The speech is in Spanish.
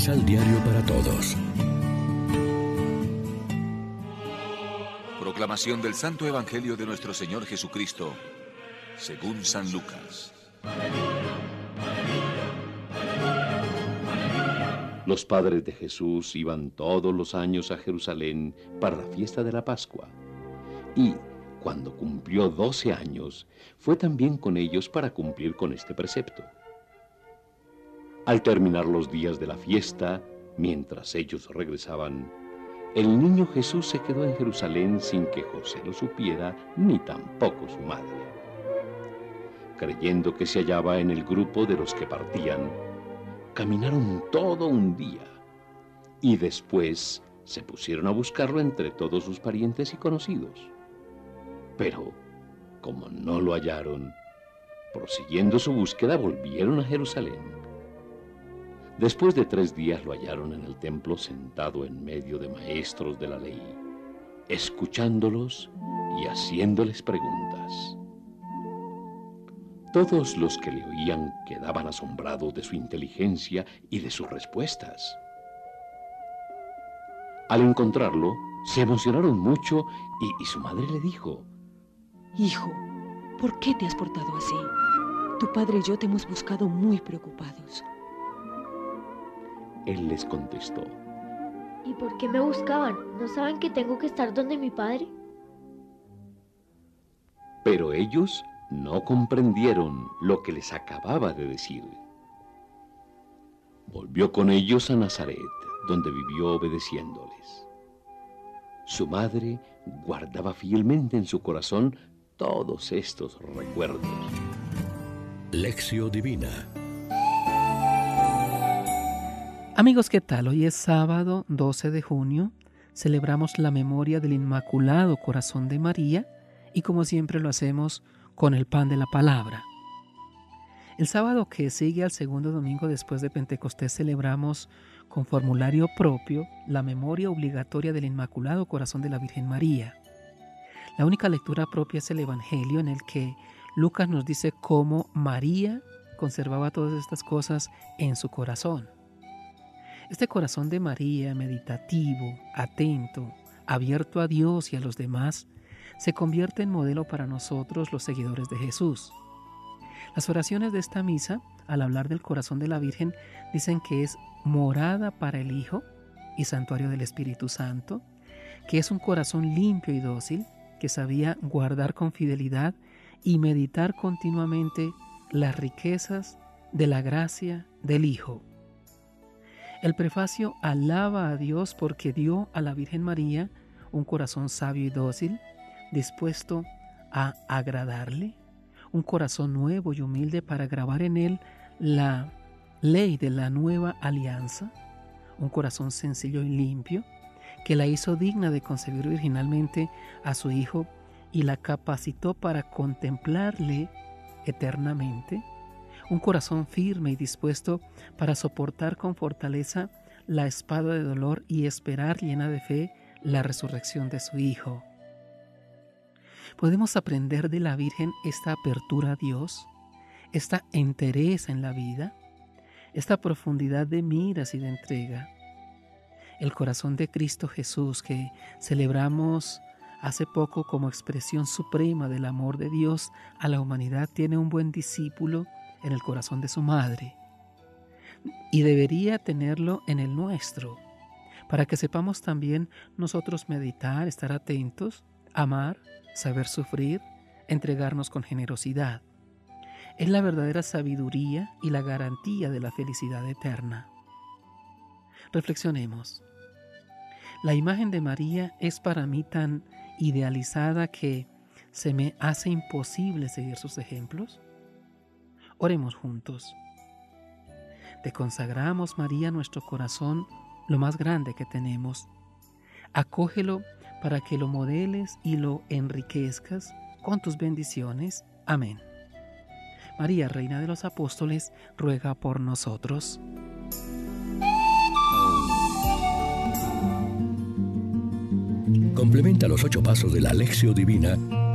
Misal Diario para Todos. Proclamación del Santo Evangelio de nuestro Señor Jesucristo, según San Lucas. Los padres de Jesús iban todos los años a Jerusalén para la fiesta de la Pascua. Y cuando cumplió doce años, fue también con ellos para cumplir con este precepto. Al terminar los días de la fiesta, mientras ellos regresaban, el niño Jesús se quedó en Jerusalén sin que José lo supiera, ni tampoco su madre. Creyendo que se hallaba en el grupo de los que partían, caminaron todo un día y después se pusieron a buscarlo entre todos sus parientes y conocidos. Pero, como no lo hallaron, prosiguiendo su búsqueda volvieron a Jerusalén. Después de tres días lo hallaron en el templo sentado en medio de maestros de la ley, escuchándolos y haciéndoles preguntas. Todos los que le oían quedaban asombrados de su inteligencia y de sus respuestas. Al encontrarlo, se emocionaron mucho y, su madre le dijo, Hijo, ¿por qué te has portado así? Tu padre y yo te hemos buscado muy preocupados. Él les contestó. ¿Y por qué me buscaban? ¿No saben que tengo que estar donde mi padre? Pero ellos no comprendieron lo que les acababa de decir. Volvió con ellos a Nazaret, donde vivió obedeciéndoles. Su madre guardaba fielmente en su corazón todos estos recuerdos. Lección Divina Amigos, ¿qué tal? Hoy es sábado 12 de junio. Celebramos la memoria del Inmaculado Corazón de María y como siempre lo hacemos con el pan de la palabra. El sábado que sigue al segundo domingo después de Pentecostés celebramos con formulario propio la memoria obligatoria del Inmaculado Corazón de la Virgen María. La única lectura propia es el Evangelio en el que Lucas nos dice cómo María conservaba todas estas cosas en su corazón. Este corazón de María, meditativo, atento, abierto a Dios y a los demás, se convierte en modelo para nosotros los seguidores de Jesús. Las oraciones de esta misa, al hablar del corazón de la Virgen, dicen que es morada para el Hijo y santuario del Espíritu Santo, que es un corazón limpio y dócil, que sabía guardar con fidelidad y meditar continuamente las riquezas de la gracia del Hijo. El prefacio alaba a Dios porque dio a la Virgen María un corazón sabio y dócil, dispuesto a agradarle, un corazón nuevo y humilde para grabar en él la ley de la nueva alianza, un corazón sencillo y limpio, que la hizo digna de concebir virginalmente a su Hijo y la capacitó para contemplarle eternamente, un corazón firme y dispuesto para soportar con fortaleza la espada de dolor y esperar llena de fe la resurrección de su Hijo. Podemos aprender de la Virgen esta apertura a Dios, esta entereza en la vida, esta profundidad de miras y de entrega. El corazón de Cristo Jesús que celebramos hace poco como expresión suprema del amor de Dios a la humanidad tiene un buen discípulo en el corazón de su madre y debería tenerlo en el nuestro, para que sepamos también nosotros meditar, estar atentos, amar, saber sufrir, entregarnos con generosidad. Es la verdadera sabiduría y la garantía de la felicidad eterna. Reflexionemos. La imagen de María es para mí tan idealizada que se me hace imposible seguir sus ejemplos. Oremos juntos. Te consagramos, María, nuestro corazón, lo más grande que tenemos. Acógelo para que lo modeles y lo enriquezcas con tus bendiciones. Amén. María, Reina de los Apóstoles, ruega por nosotros. Complementa los ocho pasos de la Alexio Divina